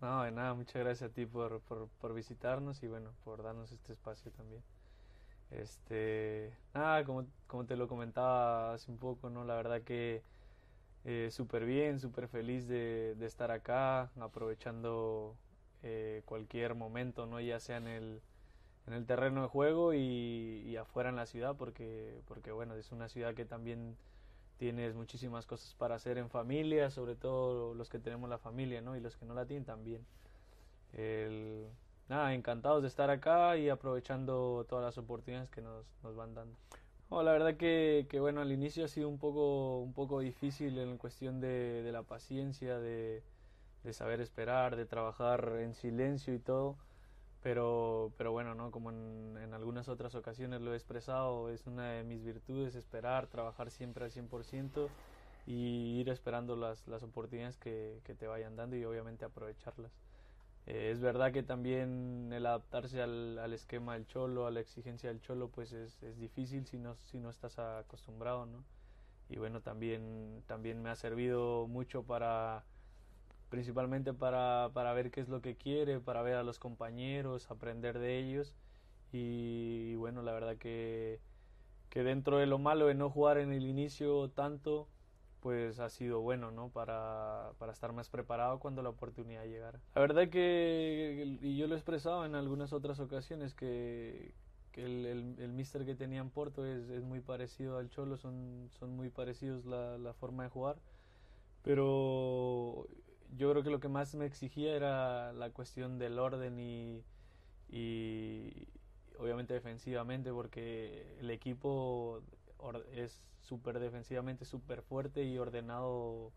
No, de nada, muchas gracias a ti por, por, por visitarnos y bueno, por darnos este espacio también. Este, nada, como, como te lo comentaba hace un poco, ¿no? La verdad que eh, súper bien, súper feliz de, de, estar acá, aprovechando eh, cualquier momento, ¿no? Ya sea en el, en el terreno de juego y, y, afuera en la ciudad, porque, porque bueno, es una ciudad que también tienes muchísimas cosas para hacer en familia, sobre todo los que tenemos la familia, ¿no? Y los que no la tienen también. El, nada, encantados de estar acá y aprovechando todas las oportunidades que nos, nos van dando. Oh, la verdad que, que, bueno, al inicio ha sido un poco, un poco difícil en cuestión de, de la paciencia, de, de saber esperar, de trabajar en silencio y todo. Pero, pero bueno, ¿no? como en, en, algunas otras ocasiones lo he expresado, es una de mis virtudes esperar, trabajar siempre al 100% y ir esperando las, las oportunidades que, que te vayan dando y obviamente aprovecharlas. Eh, es verdad que también el adaptarse al, al, esquema del cholo, a la exigencia del cholo, pues es, es difícil si no, si no estás acostumbrado, ¿no? Y bueno, también, también me ha servido mucho para principalmente para, para ver qué es lo que quiere, para ver a los compañeros, aprender de ellos. Y, bueno, la verdad que, que dentro de lo malo de no jugar en el inicio tanto, pues ha sido bueno, ¿no? Para, para estar más preparado cuando la oportunidad llegara. La verdad que, y yo lo he expresado en algunas otras ocasiones, que, que el, mister que tenía en Porto es, muy parecido al Cholo, son, son muy parecidos la forma de jugar, pero yo creo que lo que más me exigía era la cuestión del orden y, y obviamente defensivamente, porque el equipo es súper defensivamente, súper fuerte y ordenado.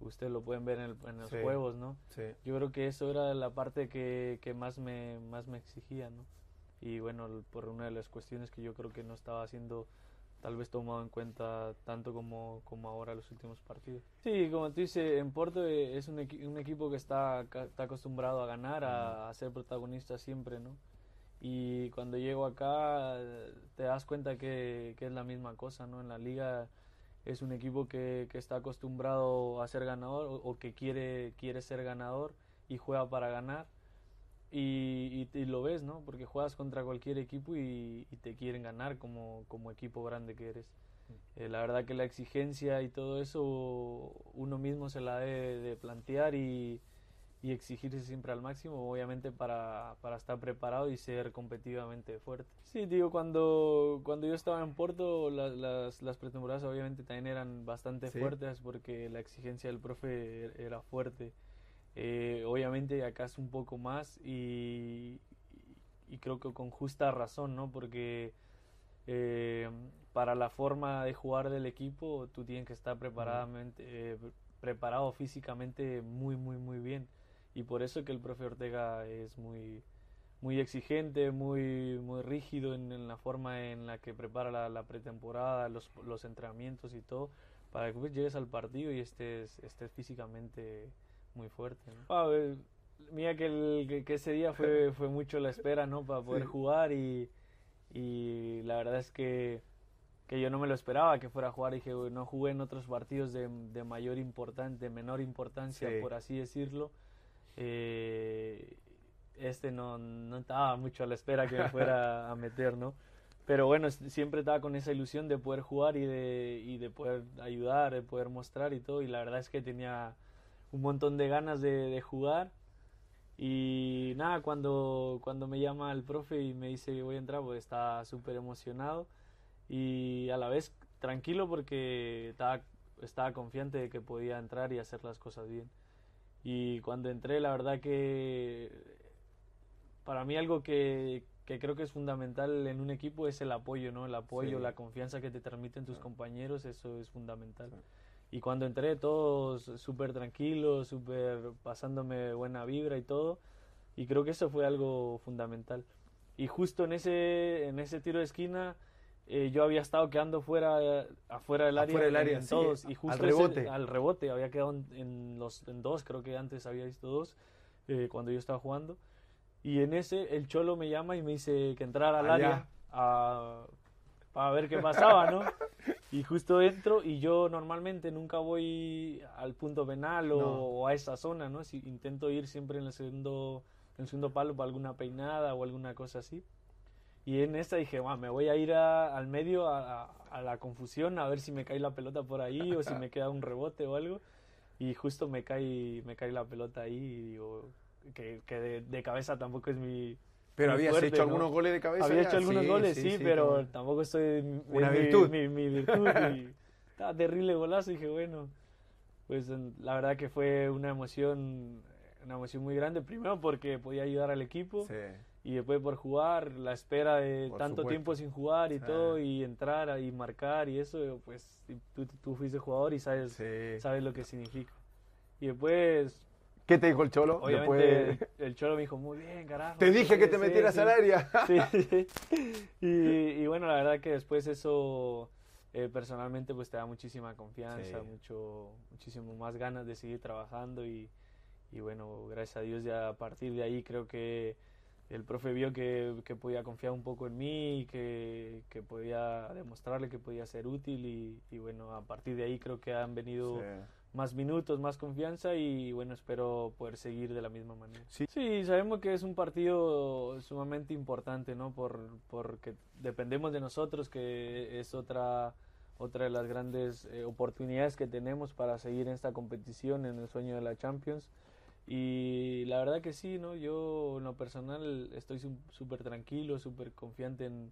Ustedes lo pueden ver en, el, en los Sí, juegos, ¿no? Sí. Yo creo que eso era la parte que, que más, me, más me exigía, ¿no? Y bueno, por una de las cuestiones que yo creo que no estaba haciendo tal vez tomado en cuenta tanto como, como ahora los últimos partidos. Sí, como tú dices, en Porto eh, es un, equi un equipo que está, está acostumbrado a ganar, a, a, ser protagonista siempre, ¿no? Y cuando llego acá te das cuenta que, que, es la misma cosa, ¿no? En la liga es un equipo que, que está acostumbrado a ser ganador o, o, que quiere, quiere ser ganador y juega para ganar. Y, y, y, lo ves, ¿no? Porque juegas contra cualquier equipo y, y te quieren ganar como, como, equipo grande que eres. Eh, la verdad que la exigencia y todo eso uno mismo se la debe de plantear y, exigirse siempre al máximo, obviamente para, para, estar preparado y ser competitivamente fuerte. Sí, digo, cuando, cuando yo estaba en Porto, las, las, las pretemporadas obviamente también eran bastante ¿Sí? fuertes porque la exigencia del profe era fuerte. Eh, obviamente acá es un poco más y, creo que con justa razón, ¿no? Porque eh, para la forma de jugar del equipo tú tienes que estar preparadamente, eh, preparado físicamente muy, muy, muy bien. Y por eso que el profe Ortega es muy, muy exigente, muy, muy rígido en, la forma en la que prepara la, la pretemporada, los, los, entrenamientos y todo, para que pues, llegues al partido y estés, estés físicamente muy fuerte. ¿no? Ah, mira que, el, que, que, ese día fue, fue mucho la espera, ¿no? Para poder sí. jugar y, y la verdad es que, que yo no me lo esperaba que fuera a jugar. Dije, no jugué en otros partidos de, de mayor importancia, de menor importancia, sí. por así decirlo. Eh, este no, no estaba mucho a la espera que me fuera a meter, ¿no? Pero bueno, siempre estaba con esa ilusión de poder jugar y de, y de poder ayudar, de poder mostrar y todo. Y la verdad es que tenía un montón de ganas de, de jugar. Y nada, cuando, cuando me llama el profe y me dice que voy a entrar, pues estaba súper emocionado y a la vez tranquilo porque estaba, estaba confiante de que podía entrar y hacer las cosas bien. Y cuando entré, la verdad que para mí algo que, que creo que es fundamental en un equipo es el apoyo, ¿no? El apoyo, sí. la confianza que te transmiten tus compañeros, eso es fundamental. Y cuando entré, todos súper tranquilos, súper pasándome buena vibra y todo. Y creo que eso fue algo fundamental. Y justo en ese, en ese tiro de esquina, eh, yo había estado quedando fuera, afuera del área, afuera del área en, todos. Sí, y justo al rebote. Ese, al rebote, había quedado en, en, los, en dos, creo que antes había visto dos, eh, cuando yo estaba jugando. Y en ese, el Cholo me llama y me dice que entrara al Allá. área a, a ver qué pasaba, ¿no? y justo entro y yo normalmente nunca voy al punto penal o, No. o a esa zona, ¿no? Si, intento ir siempre en el segundo, en el segundo palo para alguna peinada o alguna cosa así. Y en esta dije, "Guau, me voy a ir a- al medio a, a- a la confusión a ver si me cae la pelota por ahí o si me queda un rebote o algo. Y justo me cae, me cae la pelota ahí y digo que, que de, de cabeza tampoco es mi... Pero habías fuerte, hecho ¿no? algunos goles de cabeza. Había ya? hecho algunos Sí, goles, sí, pero como- tampoco estoy... Una mi- virtud. Mi, mi virtud y estaba terrible golazo. Y dije, bueno, pues la verdad que fue una emoción, una emoción muy grande. Primero porque podía ayudar al equipo Sí. y después por jugar, la espera de Por tanto supuesto. tiempo sin jugar y Sí. todo, y entrar y marcar y eso, pues tú, tú fuiste jugador y sabes, Sí. sabes lo que significa. Y después, ¿Qué te dijo el Cholo? obviamente, Después- el Cholo me dijo, muy bien, carajo. Te dije que te metieras sí". al área. Sí, sí. Y, y bueno, la verdad que después eso eh, personalmente pues te da muchísima confianza, mucho, muchísimo más ganas de seguir trabajando y, y bueno, gracias a Dios ya a partir de ahí creo que el profe vio que, que podía confiar un poco en mí, y que, que podía demostrarle que podía ser útil y, y bueno, a partir de ahí creo que han venido Sí. Más minutos, más confianza y bueno, espero poder seguir de la misma manera. Sí. sabemos que es un partido sumamente importante, ¿no? Por, porque dependemos de nosotros, que es otra, otra de las grandes eh, oportunidades que tenemos para seguir en esta competición, en el sueño de la Champions. Y la verdad que sí, ¿no? Yo en lo personal estoy súper tranquilo, súper confiante en,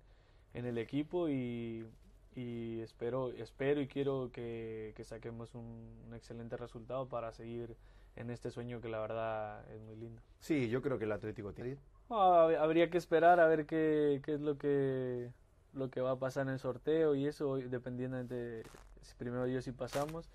en el equipo y, y espero, espero y quiero que, que saquemos un, un excelente resultado para seguir en este sueño que la verdad es muy lindo. Sí, yo creo que el Atlético tiene. Ah, hab- habría que esperar a ver qué, qué es lo que, lo que va a pasar en el sorteo y eso, dependiendo de si primero Dios si pasamos.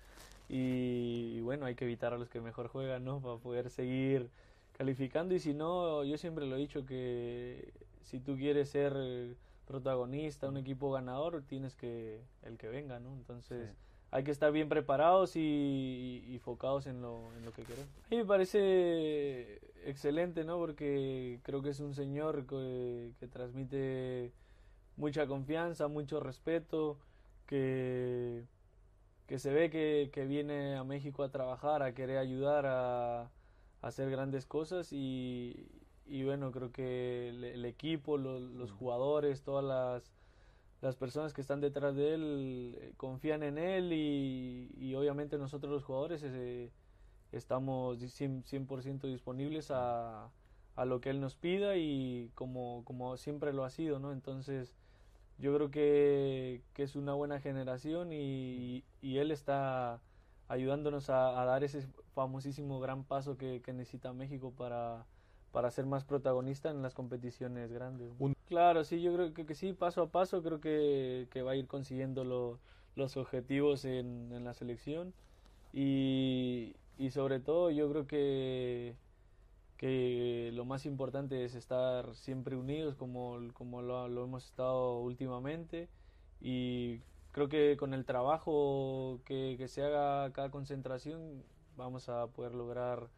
Y, y bueno, hay que evitar a los que mejor juegan, ¿no? Para poder seguir calificando. Y si no, yo siempre lo he dicho que si tú quieres ser protagonista, un equipo ganador, tienes que el que venga, ¿no? Entonces Sí. hay que estar bien preparados y, y, y focados en lo, en lo que queremos. A mí me parece excelente, ¿no? Porque creo que es un señor que, que transmite mucha confianza, mucho respeto, que, que se ve que, que viene a México a trabajar, a querer ayudar a, a hacer grandes cosas y, y bueno, creo que el, el equipo, lo- los jugadores, todas las, las personas que están detrás de él eh, confían en él y, y obviamente nosotros los jugadores eh, estamos di- 100%, 100% disponibles a, a lo que él nos pida y como, como siempre lo ha sido, ¿no? Entonces yo creo que, que es una buena generación y, y él está ayudándonos a, a dar ese famosísimo gran paso que, que necesita México para, para ser más protagonista en las competiciones grandes. Claro, sí, yo creo que, que sí, paso a paso creo que, que va a ir consiguiendo lo- los objetivos en, en la selección y, y sobre todo yo creo que, que lo más importante es estar siempre unidos como, como lo, lo hemos estado últimamente y creo que con el trabajo que, que se haga cada concentración vamos a poder lograr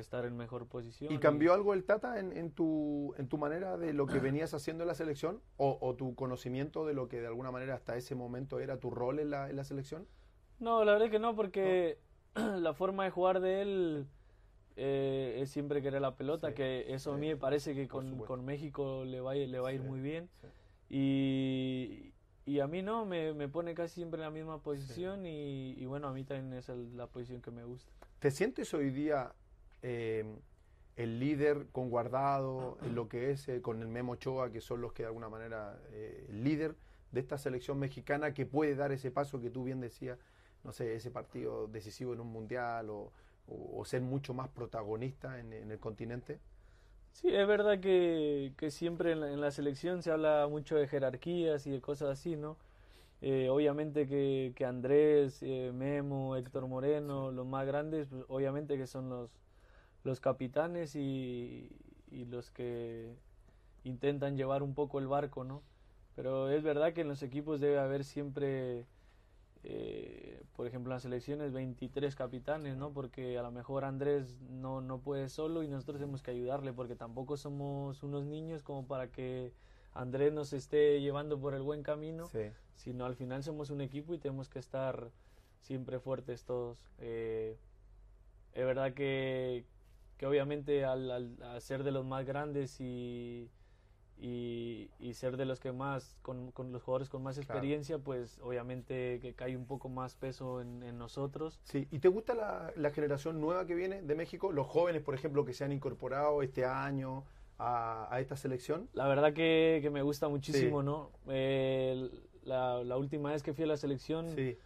estar en mejor posición. ¿Y cambió algo el Tata en, en tu, en tu manera de lo que venías haciendo en la selección? ¿O, o tu conocimiento de lo que de alguna manera hasta ese momento era tu rol en la, en la selección? No, la verdad es que no, porque la forma de jugar de él eh, es siempre querer la pelota, Sí, que eso a sí, mí me parece que con, con México le va, a le va a ir Sí, muy bien. Y, y a mí no, me, me pone casi siempre en la misma posición y, y bueno, a mí también es el- la posición que me gusta. ¿Te sientes hoy día eh, el líder con Guardado, en lo que es eh, con el Memo Ochoa, que son los que de alguna manera eh, el líder de esta selección mexicana que puede dar ese paso que tú bien decías, no sé, ese partido decisivo en un mundial o, o- o ser mucho más protagonista en, en el continente? Sí, es verdad que, que siempre en la, en la selección se habla mucho de jerarquías y de cosas así, ¿no? Eh, obviamente que, que Andrés, eh, Memo, Héctor Moreno, los más grandes, pues, obviamente que son los, los capitanes y, y los que intentan llevar un poco el barco, ¿no? Pero es verdad que en los equipos debe haber siempre, eh, por ejemplo, en las selecciones 23 capitanes, ¿no? Porque a lo mejor Andrés no, no puede solo y nosotros tenemos que ayudarle porque tampoco somos unos niños como para que Andrés nos esté llevando por el buen camino, Sí. sino al final somos un equipo y tenemos que estar siempre fuertes todos. Eh, es verdad que, que obviamente al, al- al ser de los más grandes y, y, y ser de los que más, con, con los jugadores con más Claro. experiencia, pues obviamente que cae un poco más peso en, en nosotros. Sí, ¿y te gusta la, la generación nueva que viene de México? Los jóvenes, por ejemplo, que se han incorporado este año a, a esta selección. La verdad que, que me gusta muchísimo, Sí. ¿no? Eh, la, la última vez que fui a la selección Sí,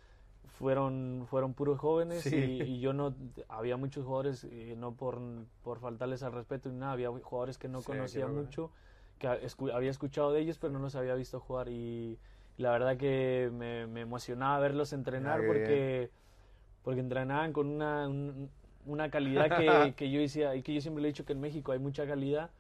fueron, fueron puros jóvenes Sí. y, y yo no, había muchos jugadores, eh, no por, por faltarles al respeto ni nada, había jugadores que no Sí, que conocía no- mucho, que escu- había escuchado de ellos pero no los había visto jugar y la verdad que me, me emocionaba verlos entrenar Ah, porque, porque entrenaban con una, un- una calidad que, que yo decía, y que yo siempre le he dicho que en México hay mucha calidad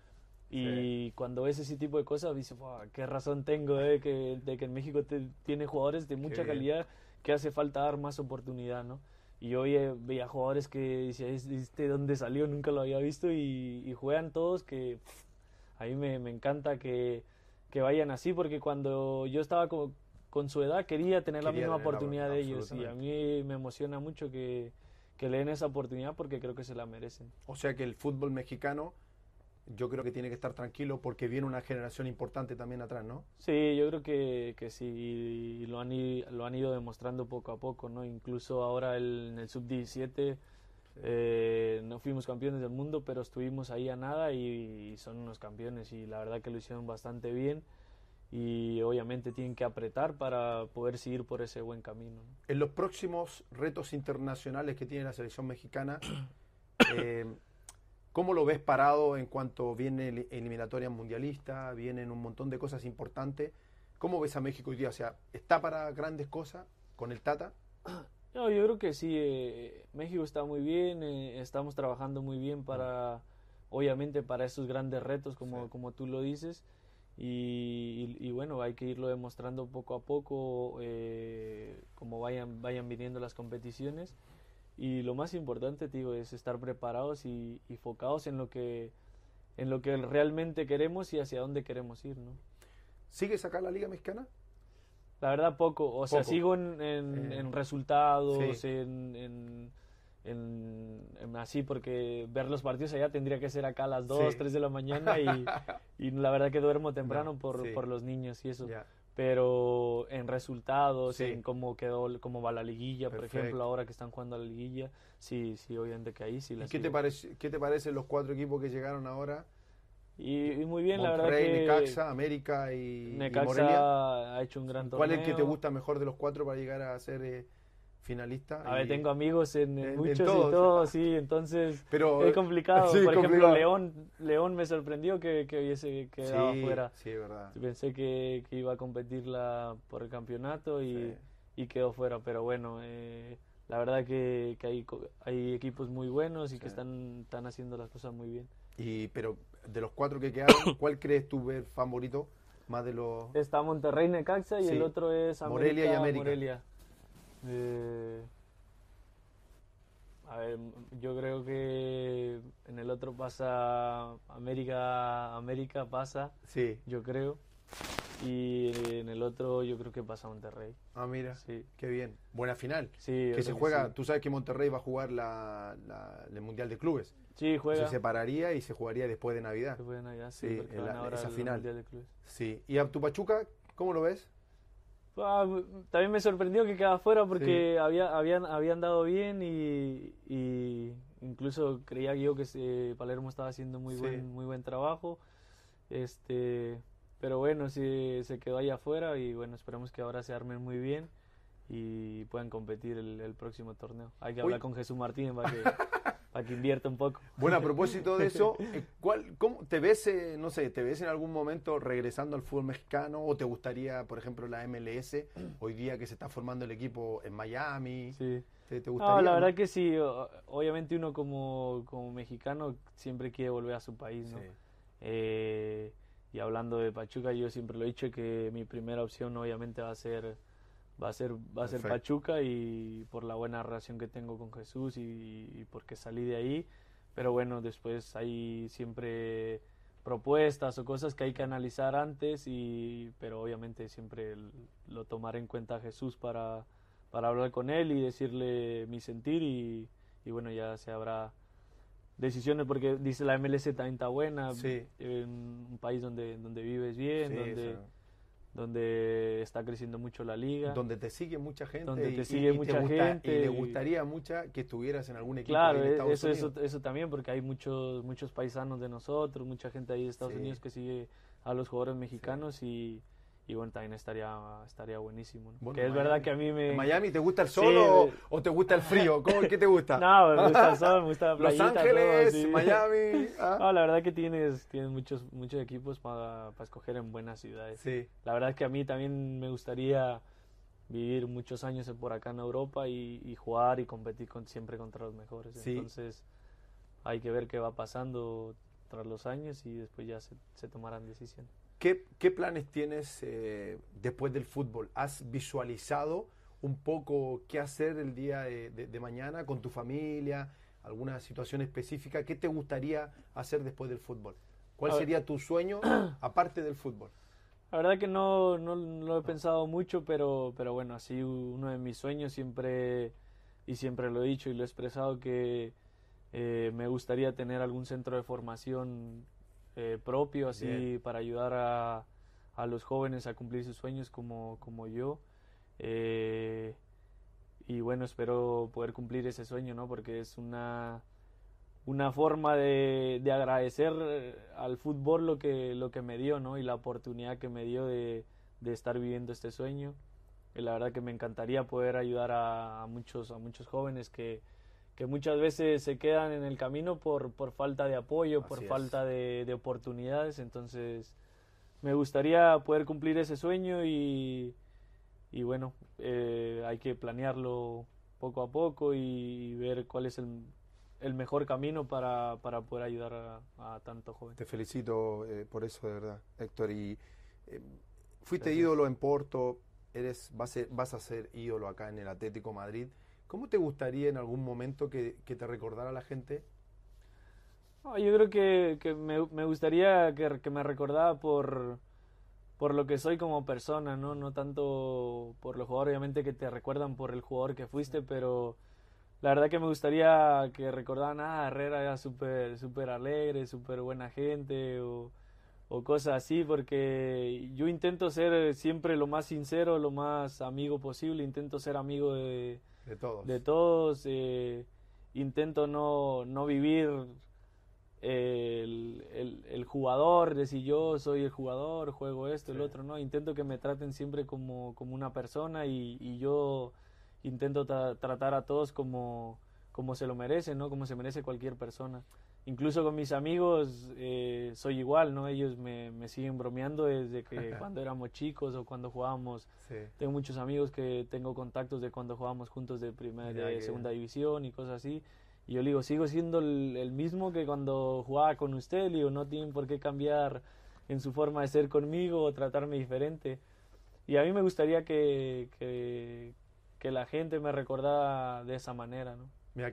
y cuando ves ese tipo de cosas dices, "Buah, qué razón tengo eh, que, de que en México te- tiene jugadores de mucha bien. calidad que hace falta dar más oportunidad, ¿no? Y yo veía, veía jugadores que decía, "¿Este- ¿este dónde salió? Nunca lo había visto y, y juegan todos que pff, a mí me, me encanta que, que vayan así porque cuando yo estaba con, con su edad quería tener la misma tener la- oportunidad de ellos y a mí me emociona mucho que, que le den esa oportunidad porque creo que se la merecen. O sea que el fútbol mexicano yo creo que tiene que estar tranquilo porque viene una generación importante también atrás, ¿no? Sí, yo creo que, que sí, y lo han, lo han ido demostrando poco a poco, ¿no? Incluso ahora el- en el sub-17 eh, no fuimos campeones del mundo, pero estuvimos ahí a nada y, y son unos campeones y la verdad que lo hicieron bastante bien y obviamente tienen que apretar para poder seguir por ese buen camino. ¿no? En los próximos retos internacionales que tiene la selección mexicana, eh, ¿cómo lo ves parado en cuanto viene el- eliminatoria mundialista, vienen un montón de cosas importantes? ¿Cómo ves a México hoy día? O sea, ¿está para grandes cosas con el Tata? No, yo creo que sí, eh, México está muy bien, eh, estamos trabajando muy bien para, obviamente, para estos grandes retos, como, Sí. como tú lo dices, y, y- y bueno, hay que irlo demostrando poco a poco, eh, como vayan, vayan viniendo las competiciones, y lo más importante, te digo, es estar preparados y, y focados en lo que, en lo que realmente queremos y hacia dónde queremos ir, ¿no? ¿Sigues acá la Liga Mexicana? La verdad poco, o sea, sigo en, en- Eh, en resultados, sí. en, en- así, porque ver los partidos allá tendría que ser acá a las 2, Sí. 3 de la mañana y, y la verdad que duermo temprano No, por, sí. por los niños y eso. Ya. Pero en resultados, Sí. en cómo quedó, cómo va la liguilla, por ejemplo, ahora que están jugando a la liguilla, sí, sí, obviamente que ahí sí la ¿Y qué te, parece, qué te parecen los cuatro equipos que llegaron ahora? Y, y muy bien, la verdad que Necaxa, América y, y Necaxa Morelia. ha hecho un gran ¿Cuál es torneo. el que te gusta mejor de los cuatro para llegar a ser eh, finalista? A ver, tengo amigos en, en en- en muchos todos. y todos, sí, entonces Pero, es complicado. sí, Por ejemplo. León, León me sorprendió que, que hubiese quedado sí, fuera. sí, verdad. Pensé que, que iba a competir la, por el campeonato y, quedó fuera, pero bueno, eh, la verdad que, que hay, equipos muy buenos y que están, están haciendo las cosas muy bien. Y, pero de los cuatro que quedaron, ¿cuál crees tú ver favorito más de los...? Está Monterrey, Necaxa y el otro es América, Morelia y América. Morelia. Eh, a ver, yo creo que en el otro pasa América, América pasa, Sí. yo creo. Y en el otro yo creo que pasa Monterrey. Ah, mira, Sí, qué bien. Buena final. sí. Que se juega, sí. tú sabes que Monterrey va a jugar la, la- el Mundial de Clubes. Sí, juega. Se separaría y se jugaría después de Navidad. Se juegan allá, sí, en la- esa al final. Mundial de Clubes. Sí. ¿Y a tu Pachuca, cómo lo ves? Ah, también me sorprendió que quedaba fuera porque había, habían, habían dado bien y, y incluso creía yo que se- Palermo estaba haciendo muy Sí. buen, muy buen trabajo. Este, pero bueno, sí, se quedó allá afuera y bueno, esperemos que ahora se armen muy bien y puedan competir el, el próximo torneo. Hay que Uy. hablar con Jesús Martínez para que, para que invierta un poco. Bueno, a propósito de eso, eh, ¿cuál, cómo, ¿te ves, eh, no sé, te ves en algún momento regresando al fútbol mexicano o te gustaría, por ejemplo, la MLS, hoy día que se está formando el equipo en Miami? Sí. ¿Te, te gustaría? No, la verdad que sí. Obviamente uno como, como mexicano siempre quiere volver a su país, ¿no? Sí. Eh, y hablando de Pachuca, yo siempre lo he dicho que mi primera opción obviamente va a ser va a ser va a ser Perfecto. Pachuca y por la buena relación que tengo con Jesús y, y porque salí de ahí, pero bueno, después hay siempre propuestas o cosas que hay que analizar antes, y, pero obviamente siempre lo tomaré en cuenta Jesús para, para hablar con él y decirle mi sentir y, y bueno, ya se habrá decisiones porque dice la MLS también está buena, en un país donde, donde vives bien, donde donde está creciendo mucho la liga. Donde te sigue mucha gente. Donde te sigue mucha gente. Y le gustaría mucha que estuvieras en algún equipo claro, de Estados eso, Unidos. Eso, eso también, porque hay muchos, muchos paisanos de nosotros, mucha gente ahí de Estados Unidos que sigue a los jugadores mexicanos y y bueno, también estaría, estaría buenísimo. que es verdad que a mí me... Miami te gusta el sol o, te gusta el frío? ¿Cómo, ¿Qué te gusta? no, me gusta el sol, me gusta la playita. Los Ángeles, Miami. ¿ah? No, la verdad que tienes, tienes muchos, muchos equipos para escoger en buenas ciudades. Sí. La verdad es que a mí también me gustaría vivir muchos años por acá en Europa y, jugar y competir con, siempre contra los mejores. Entonces hay que ver qué va pasando tras los años y después ya se, se tomarán decisiones. ¿Qué, planes tienes eh, después del fútbol? ¿Has visualizado un poco qué hacer el día de, mañana con tu familia? ¿Alguna situación específica? ¿Qué te gustaría hacer después del fútbol? ¿Cuál sería tu sueño aparte del fútbol? La verdad que no, no, lo he pensado mucho, pero, pero bueno, así uno de mis sueños siempre, y siempre lo he dicho y lo he expresado, que eh, me gustaría tener algún centro de formación eh, propio, así para ayudar a, a, los jóvenes a cumplir sus sueños como, como yo. Eh, y bueno, espero poder cumplir ese sueño, ¿no? Porque es una, una forma de, de, agradecer al fútbol lo que, lo que me dio, ¿no? Y la oportunidad que me dio de, de estar viviendo este sueño. Y la verdad que me encantaría poder ayudar a, a muchos, a muchos jóvenes que, que muchas veces se quedan en el camino por, por falta de apoyo, por falta de, de, oportunidades. Entonces, me gustaría poder cumplir ese sueño y, y bueno, eh, hay que planearlo poco a poco y ver cuál es el, el mejor camino para, para poder ayudar a, tanto joven. Te felicito eh, por eso, de verdad, Héctor. Y eh, fuiste ídolo en Porto, eres, vas, a, vas a ser ídolo acá en el Atlético Madrid. ¿Cómo te gustaría en algún momento que, te recordara la gente? yo creo que, me, gustaría que, me recordara por, por lo que soy como persona, ¿no? No tanto por los jugadores, obviamente que te recuerdan por el jugador que fuiste, pero la verdad que me gustaría que recordaran, ah, Herrera era súper super alegre, súper buena gente o, o cosas así, porque yo intento ser siempre lo más sincero, lo más amigo posible, intento ser amigo de de todos. De todos. Eh, intento no, no vivir el, el, el, jugador, decir yo soy el jugador, juego esto, el otro, no. Intento que me traten siempre como, como una persona y, y yo intento tratar a todos como, como se lo merecen, ¿no? Como se merece cualquier persona incluso con mis amigos eh, soy igual, ¿no? Ellos me, me, siguen bromeando desde que cuando éramos chicos o cuando jugábamos. Tengo muchos amigos que tengo contactos de cuando jugábamos juntos de primera, de segunda división y cosas así. Y yo le digo, sigo siendo el, mismo que cuando jugaba con usted, le digo, no tienen por qué cambiar en su forma de ser conmigo o tratarme diferente. Y a mí me gustaría que, que, que la gente me recordara de esa manera, ¿no? Mira,